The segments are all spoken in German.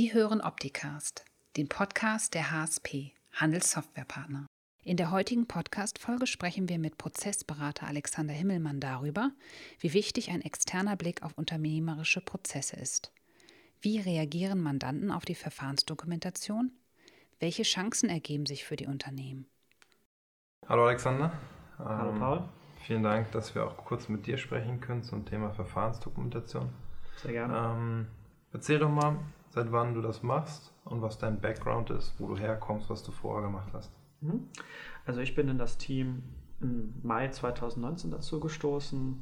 Sie hören Opticast, den Podcast der HSP, Handelssoftwarepartner. In der heutigen Podcast-Folge sprechen wir mit Prozessberater Alexander Himmelmann darüber, wie wichtig ein externer Blick auf unternehmerische Prozesse ist. Wie reagieren Mandanten auf die Verfahrensdokumentation? Welche Chancen ergeben sich für die Unternehmen? Hallo Alexander. Hallo ähm, Paul. Vielen Dank, dass wir auch kurz mit dir sprechen können zum Thema Verfahrensdokumentation. Sehr gerne. Ähm, erzähl doch mal, seit wann du das machst und was dein Background ist, wo du herkommst, was du vorher gemacht hast. Mhm. Also ich bin in das Team im Mai 2019 dazu gestoßen.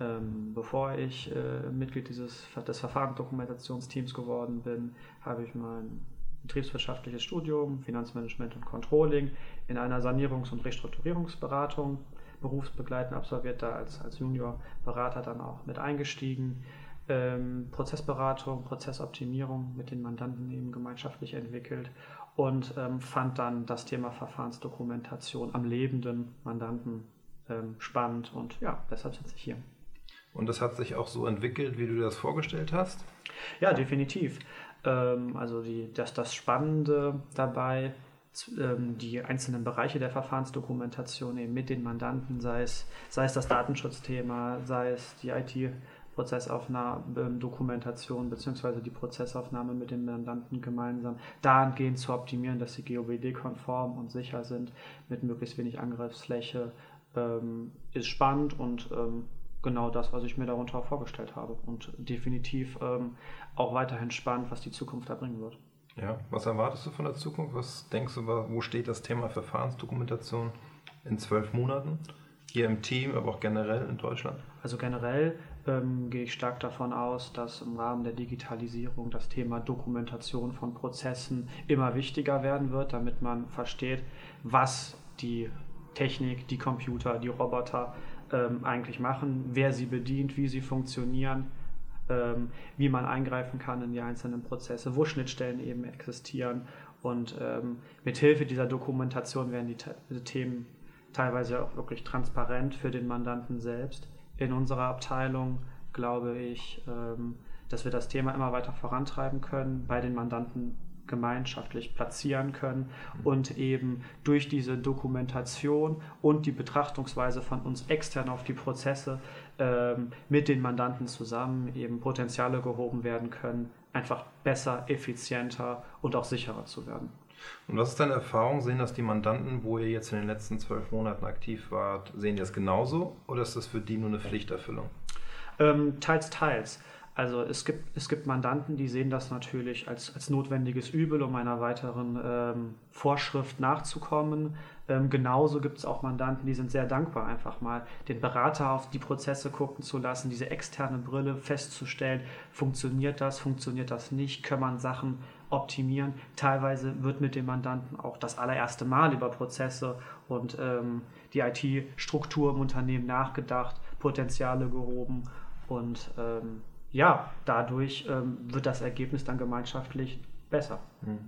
Ähm, bevor ich äh, Mitglied dieses, des Verfahrensdokumentationsteams geworden bin, habe ich mein betriebswirtschaftliches Studium, Finanzmanagement und Controlling in einer Sanierungs- und Restrukturierungsberatung berufsbegleitend absolviert, da als, als Juniorberater dann auch mit eingestiegen. Ähm, Prozessberatung, Prozessoptimierung mit den Mandanten eben gemeinschaftlich entwickelt und ähm, fand dann das Thema Verfahrensdokumentation am lebenden Mandanten ähm, spannend und ja, deshalb sitze ich hier. Und das hat sich auch so entwickelt, wie du dir das vorgestellt hast? Ja, definitiv. Ähm, also die, das, das Spannende dabei ähm, die einzelnen Bereiche der Verfahrensdokumentation eben mit den Mandanten, sei es, sei es das Datenschutzthema, sei es die IT-Prozessaufnahme, Dokumentation bzw. die Prozessaufnahme mit den Mandanten gemeinsam dahingehend zu optimieren, dass sie GOBD-konform und sicher sind, mit möglichst wenig Angriffsfläche, ähm, ist spannend und ähm, genau das, was ich mir darunter vorgestellt habe und definitiv ähm, auch weiterhin spannend, was die Zukunft da bringen wird. Ja, was erwartest du von der Zukunft? Was denkst du, wo steht das Thema Verfahrensdokumentation in zwölf Monaten? Hier im Team, aber auch generell in Deutschland? Also generell ähm, gehe ich stark davon aus, dass im Rahmen der Digitalisierung das Thema Dokumentation von Prozessen immer wichtiger werden wird, damit man versteht, was die Technik, die Computer, die Roboter ähm, eigentlich machen, wer sie bedient, wie sie funktionieren ähm, wie man eingreifen kann in die einzelnen Prozesse, wo Schnittstellen eben existieren. Und ähm, mit Hilfe dieser Dokumentation werden die, die Themen teilweise auch wirklich transparent für den Mandanten selbst. In unserer Abteilung glaube ich, ähm, dass wir das Thema immer weiter vorantreiben können, bei den Mandanten gemeinschaftlich platzieren können und eben durch diese Dokumentation und die Betrachtungsweise von uns extern auf die Prozesse ähm, mit den Mandanten zusammen eben Potenziale gehoben werden können, einfach besser, effizienter und auch sicherer zu werden. Und was ist deine Erfahrung? Sehen das die Mandanten, wo ihr jetzt in den letzten zwölf Monaten aktiv wart, sehen die das genauso oder ist das für die nur eine Pflichterfüllung? Ähm, teils, teils. Also es gibt, es gibt Mandanten, die sehen das natürlich als, als notwendiges Übel, um einer weiteren ähm, Vorschrift nachzukommen. Ähm, genauso gibt es auch Mandanten, die sind sehr dankbar, einfach mal den Berater auf die Prozesse gucken zu lassen, diese externe Brille festzustellen, funktioniert das, funktioniert das nicht, kann man Sachen optimieren. Teilweise wird mit dem Mandanten auch das allererste Mal über Prozesse und ähm, die IT-Struktur im Unternehmen nachgedacht, Potenziale gehoben und ähm, ja, dadurch ähm, wird das Ergebnis dann gemeinschaftlich besser. Hm.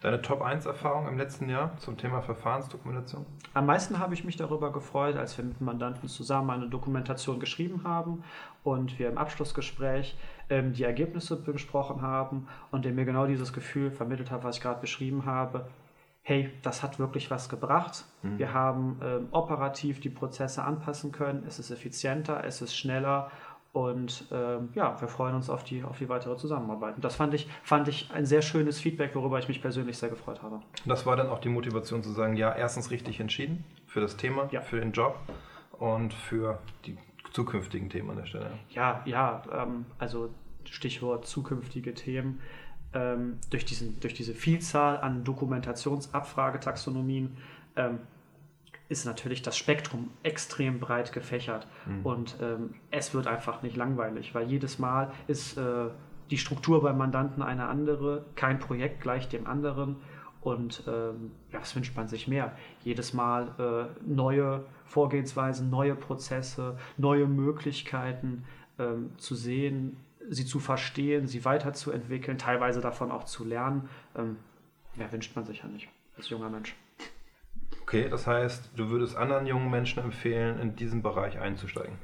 Deine Top 1 Erfahrung im letzten Jahr zum Thema Verfahrensdokumentation? Am meisten habe ich mich darüber gefreut, als wir mit dem Mandanten zusammen eine Dokumentation geschrieben haben und wir im Abschlussgespräch ähm, die Ergebnisse besprochen haben und der mir genau dieses Gefühl vermittelt hat, was ich gerade beschrieben habe. Hey, das hat wirklich was gebracht. Mhm. Wir haben ähm, operativ die Prozesse anpassen können. Es ist effizienter, es ist schneller und ähm, ja, wir freuen uns auf die, auf die weitere Zusammenarbeit. Und das fand ich, fand ich ein sehr schönes Feedback, worüber ich mich persönlich sehr gefreut habe. Das war dann auch die Motivation zu sagen, ja, erstens richtig entschieden für das Thema, ja. für den Job und für die zukünftigen Themen an der Stelle. Ja, ja, ähm, also Stichwort zukünftige Themen. Ähm, durch, diesen, durch diese Vielzahl an Dokumentationsabfragetaxonomien ähm, ist natürlich das Spektrum extrem breit gefächert mhm. und ähm, es wird einfach nicht langweilig, weil jedes Mal ist äh, die Struktur beim Mandanten eine andere, kein Projekt gleich dem anderen und ähm, ja, was wünscht man sich mehr? Jedes Mal äh, neue Vorgehensweisen, neue Prozesse, neue Möglichkeiten ähm, zu sehen, sie zu verstehen, sie weiterzuentwickeln, teilweise davon auch zu lernen. Ähm, mehr wünscht man sich ja nicht als junger Mensch. Okay, das heißt, du würdest anderen jungen Menschen empfehlen, in diesen Bereich einzusteigen?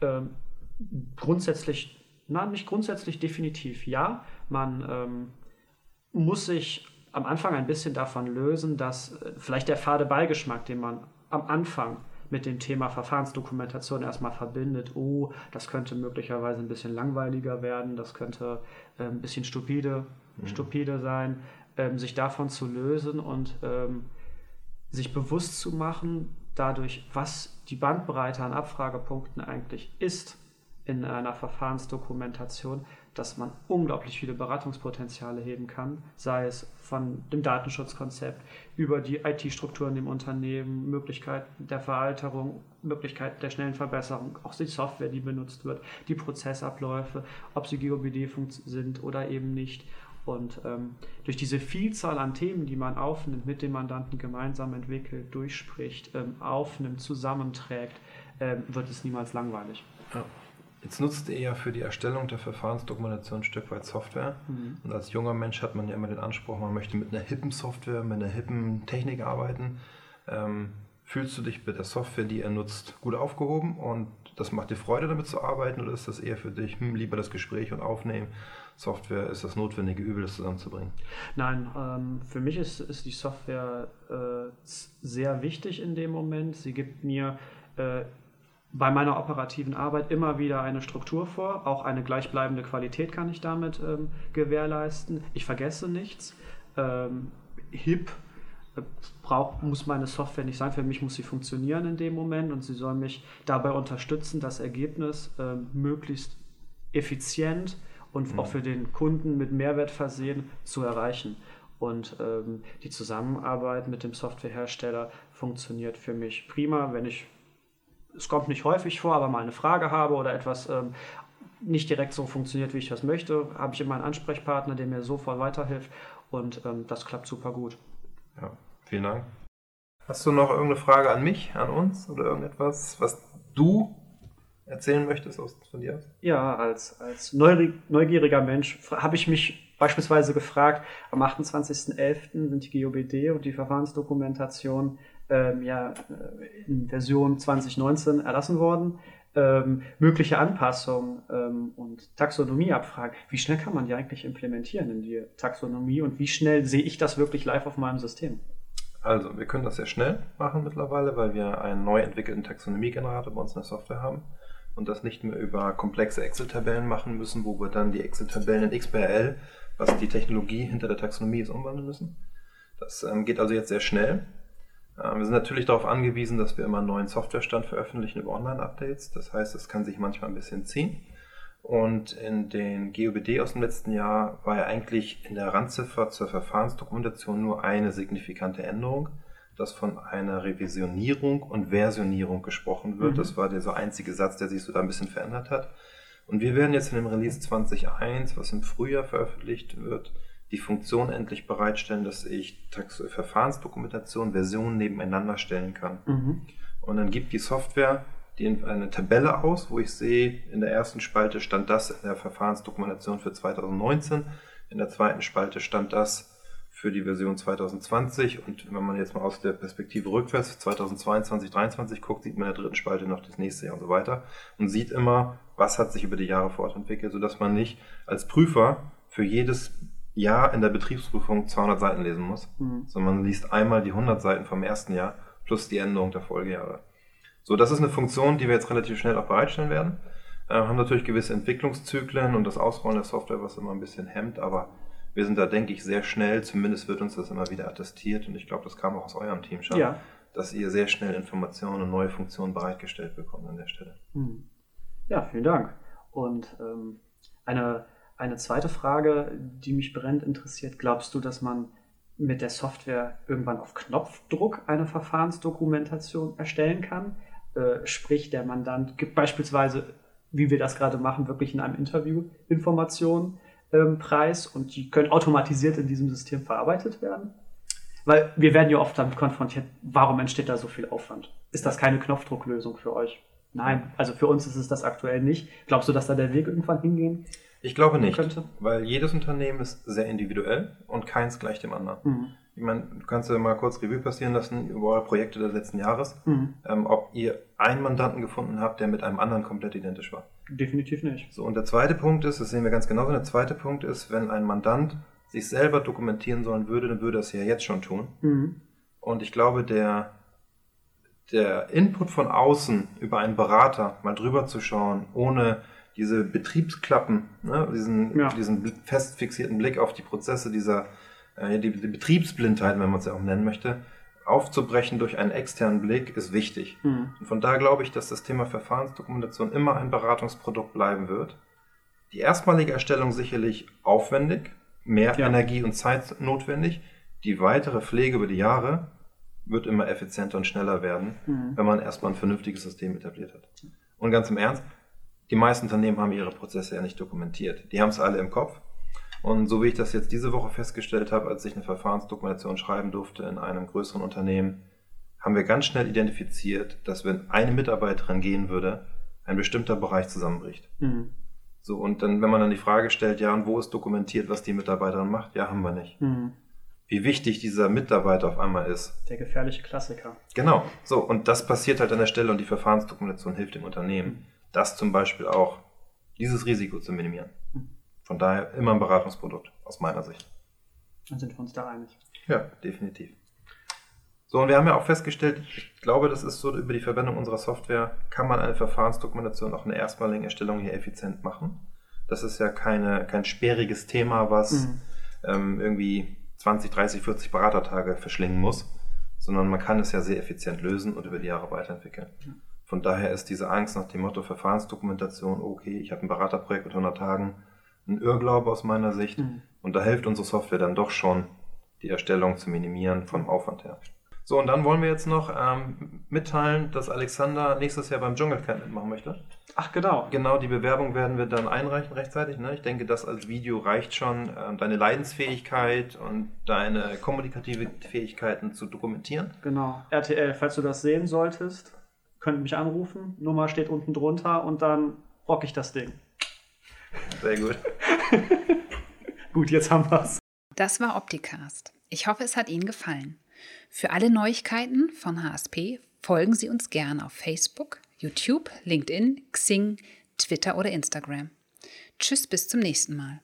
Ähm, grundsätzlich, nein, nicht grundsätzlich, definitiv ja. Man, ähm, muss sich am Anfang ein bisschen davon lösen, dass äh, vielleicht der fade Beigeschmack, den man am Anfang mit dem Thema Verfahrensdokumentation erstmal verbindet, oh, das könnte möglicherweise ein bisschen langweiliger werden, das könnte äh, ein bisschen stupide, mhm. stupide sein, ähm, sich davon zu lösen und ähm, sich bewusst zu machen, dadurch, was die Bandbreite an Abfragepunkten eigentlich ist in einer Verfahrensdokumentation, dass man unglaublich viele Beratungspotenziale heben kann, sei es von dem Datenschutzkonzept über die IT-Strukturen im Unternehmen, Möglichkeiten der Veralterung, Möglichkeiten der schnellen Verbesserung, auch die Software, die benutzt wird, die Prozessabläufe, ob sie GOBD sind oder eben nicht. Und ähm, durch diese Vielzahl an Themen, die man aufnimmt, mit dem Mandanten gemeinsam entwickelt, durchspricht, ähm, aufnimmt, zusammenträgt, ähm, wird es niemals langweilig. Ja. Jetzt nutzt ihr ja für die Erstellung der Verfahrensdokumentation ein Stück weit Software. Mhm. Und als junger Mensch hat man ja immer den Anspruch, man möchte mit einer hippen Software, mit einer hippen Technik arbeiten. Ähm, fühlst du dich mit der Software, die ihr nutzt, gut aufgehoben und das macht dir Freude, damit zu arbeiten oder ist das eher für dich hm, lieber das Gespräch und Aufnehmen? Software ist das notwendige Übel, das zusammenzubringen? Nein, ähm, für mich ist, ist die Software äh, sehr wichtig in dem Moment. Sie gibt mir äh, bei meiner operativen Arbeit immer wieder eine Struktur vor. Auch eine gleichbleibende Qualität kann ich damit ähm, gewährleisten. Ich vergesse nichts. Ähm, HIP äh, braucht, muss meine Software nicht sein. Für mich muss sie funktionieren in dem Moment und sie soll mich dabei unterstützen, das Ergebnis ähm, möglichst effizient und auch für den Kunden mit Mehrwert versehen zu erreichen. Und ähm, die Zusammenarbeit mit dem Softwarehersteller funktioniert für mich prima, wenn ich es kommt nicht häufig vor, aber mal eine Frage habe oder etwas ähm, nicht direkt so funktioniert, wie ich das möchte, habe ich immer einen Ansprechpartner, der mir sofort weiterhilft und ähm, das klappt super gut. Ja, vielen Dank. Hast du noch irgendeine Frage an mich, an uns oder irgendetwas, was du erzählen möchtest aus, von dir aus? Ja, als, als neugieriger Mensch habe ich mich beispielsweise gefragt, am 28.11. sind die GOBD und die Verfahrensdokumentation ähm, ja, äh, in Version 2019 erlassen worden. Ähm, mögliche Anpassungen ähm, und Taxonomieabfragen. Wie schnell kann man die eigentlich implementieren in die Taxonomie und wie schnell sehe ich das wirklich live auf meinem System? Also, wir können das sehr schnell machen mittlerweile, weil wir einen neu entwickelten Taxonomiegenerator bei uns in der Software haben und das nicht mehr über komplexe Excel-Tabellen machen müssen, wo wir dann die Excel-Tabellen in XBRL, was die Technologie hinter der Taxonomie ist, umwandeln müssen. Das ähm, geht also jetzt sehr schnell. Äh, wir sind natürlich darauf angewiesen, dass wir immer einen neuen Softwarestand veröffentlichen über Online-Updates. Das heißt, es kann sich manchmal ein bisschen ziehen. Und in den GOBD aus dem letzten Jahr war ja eigentlich in der Randziffer zur Verfahrensdokumentation nur eine signifikante Änderung, dass von einer Revisionierung und Versionierung gesprochen wird. Mhm. Das war der so einzige Satz, der sich so da ein bisschen verändert hat. Und wir werden jetzt in dem Release 20.1, was im Frühjahr veröffentlicht wird, die Funktion endlich bereitstellen, dass ich Verfahrensdokumentation, Versionen nebeneinander stellen kann. Mhm. Und dann gibt die Software die eine Tabelle aus, wo ich sehe, in der ersten Spalte stand das in der Verfahrensdokumentation für 2019, in der zweiten Spalte stand das für die Version 2020 und wenn man jetzt mal aus der Perspektive rückwärts 2022, 2023 guckt, sieht man in der dritten Spalte noch das nächste Jahr und so weiter und sieht immer, was hat sich über die Jahre fortentwickelt, sodass man nicht als Prüfer für jedes Jahr in der Betriebsprüfung 200 Seiten lesen muss, mhm. sondern man liest einmal die 100 Seiten vom ersten Jahr plus die Änderung der Folgejahre. So, das ist eine Funktion, die wir jetzt relativ schnell auch bereitstellen werden. Äh, haben natürlich gewisse Entwicklungszyklen und das Ausrollen der Software, was immer ein bisschen hemmt, aber wir sind da, denke ich, sehr schnell. Zumindest wird uns das immer wieder attestiert und ich glaube, das kam auch aus eurem Team schon, ja. dass ihr sehr schnell Informationen und neue Funktionen bereitgestellt bekommt an der Stelle. Mhm. Ja, vielen Dank. Und ähm, eine eine zweite Frage, die mich brennend interessiert, glaubst du, dass man mit der Software irgendwann auf Knopfdruck eine Verfahrensdokumentation erstellen kann? Äh, sprich, der Mandant gibt beispielsweise, wie wir das gerade machen, wirklich in einem Interview Informationen ähm, preis und die können automatisiert in diesem System verarbeitet werden? Weil wir werden ja oft damit konfrontiert, warum entsteht da so viel Aufwand? Ist das keine Knopfdrucklösung für euch? Nein, also für uns ist es das aktuell nicht. Glaubst du, dass da der Weg irgendwann hingehen ich glaube nicht, könnte. weil jedes Unternehmen ist sehr individuell und keins gleich dem anderen. Mhm. Ich meine, du kannst ja mal kurz Revue passieren lassen über eure Projekte des letzten Jahres, mhm. ähm, ob ihr einen Mandanten gefunden habt, der mit einem anderen komplett identisch war. Definitiv nicht. So, und der zweite Punkt ist, das sehen wir ganz genau, der zweite Punkt ist, wenn ein Mandant sich selber dokumentieren sollen würde, dann würde er es ja jetzt schon tun. Mhm. Und ich glaube, der, der Input von außen über einen Berater mal drüber zu schauen, ohne diese Betriebsklappen, ne, diesen, Ja. diesen fest fixierten Blick auf die Prozesse, dieser äh, die, die Betriebsblindheit, wenn man es ja auch nennen möchte, aufzubrechen durch einen externen Blick, ist wichtig. Mhm. Und von daher glaube ich, dass das Thema Verfahrensdokumentation immer ein Beratungsprodukt bleiben wird. Die erstmalige Erstellung sicherlich aufwendig, mehr Ja. Energie und Zeit notwendig. Die weitere Pflege über die Jahre wird immer effizienter und schneller werden, Mhm. wenn man erstmal ein vernünftiges System etabliert hat. Und ganz im Ernst, die meisten Unternehmen haben ihre Prozesse ja nicht dokumentiert. Die haben es alle im Kopf. Und so wie ich das jetzt diese Woche festgestellt habe, als ich eine Verfahrensdokumentation schreiben durfte in einem größeren Unternehmen, haben wir ganz schnell identifiziert, dass wenn eine Mitarbeiterin gehen würde, ein bestimmter Bereich zusammenbricht. Mhm. So, und dann, wenn man dann die Frage stellt, ja, und wo ist dokumentiert, was die Mitarbeiterin macht? Ja, haben wir nicht. Mhm. Wie wichtig dieser Mitarbeiter auf einmal ist. Der gefährliche Klassiker. Genau. So, und das passiert halt an der Stelle und die Verfahrensdokumentation hilft dem Unternehmen, das zum Beispiel auch, dieses Risiko zu minimieren. Von daher immer ein Beratungsprodukt, aus meiner Sicht. Dann sind wir uns da einig. Ja, definitiv. So, und wir haben ja auch festgestellt, ich glaube, das ist so, über die Verwendung unserer Software kann man eine Verfahrensdokumentation auch in der erstmaligen Erstellung hier effizient machen. Das ist ja keine, kein sperriges Thema, was Mhm. ähm, irgendwie 20, 30, 40 Beratertage verschlingen muss, sondern man kann es ja sehr effizient lösen und über die Jahre weiterentwickeln. Von daher ist diese Angst nach dem Motto Verfahrensdokumentation, okay, ich habe ein Beraterprojekt mit 100 Tagen, ein Irrglaube aus meiner Sicht. Mhm. Und da hilft unsere Software dann doch schon, die Erstellung zu minimieren vom Aufwand her. So, und dann wollen wir jetzt noch ähm, mitteilen, dass Alexander nächstes Jahr beim Dschungelcamp mitmachen möchte. Ach, genau. Genau, die Bewerbung werden wir dann einreichen rechtzeitig. Ne? Ich denke, das als Video reicht schon, ähm, deine Leidensfähigkeit und deine kommunikative Fähigkeiten zu dokumentieren. Genau. RTL, falls du das sehen solltest, könnt mich anrufen. Nummer steht unten drunter und dann rock ich das Ding. Sehr gut. Gut, jetzt haben wir's. Das war Opticast. Ich hoffe, es hat Ihnen gefallen. Für alle Neuigkeiten von HSP folgen Sie uns gerne auf Facebook, YouTube, LinkedIn, Xing, Twitter oder Instagram. Tschüss, bis zum nächsten Mal.